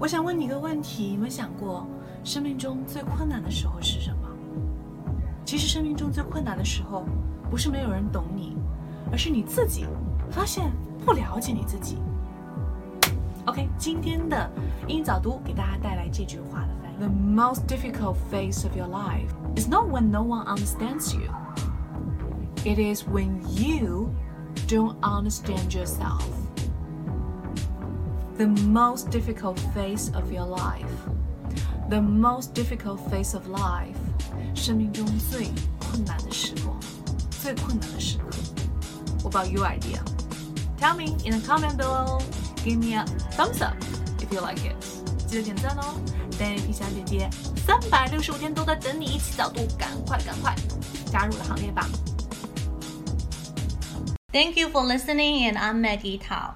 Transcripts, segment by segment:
我想问你一个问题：有没有想过，生命中最困难的时候是什么？其实，生命中最困难的时候，不是没有人懂你，而是你自己发现不了解你自己。OK，今天的英语早读给大家带来这句话的翻译：The most difficult phase of your life is not when no one understands you. It is when you don't understand yourself. The most difficult phase of your life. The most difficult phase of life. 生命中最困难的时光，最困难的时刻。What about your idea? Tell me in the comment below. Give me a thumbs up if you like it. 记得点赞哦。丹尼皮小姐姐，三百六十五天都在等你一起早读，赶快赶快加入了行列吧！ Thank you for listening, and I'm Maggie Tao.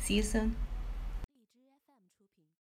See you soon.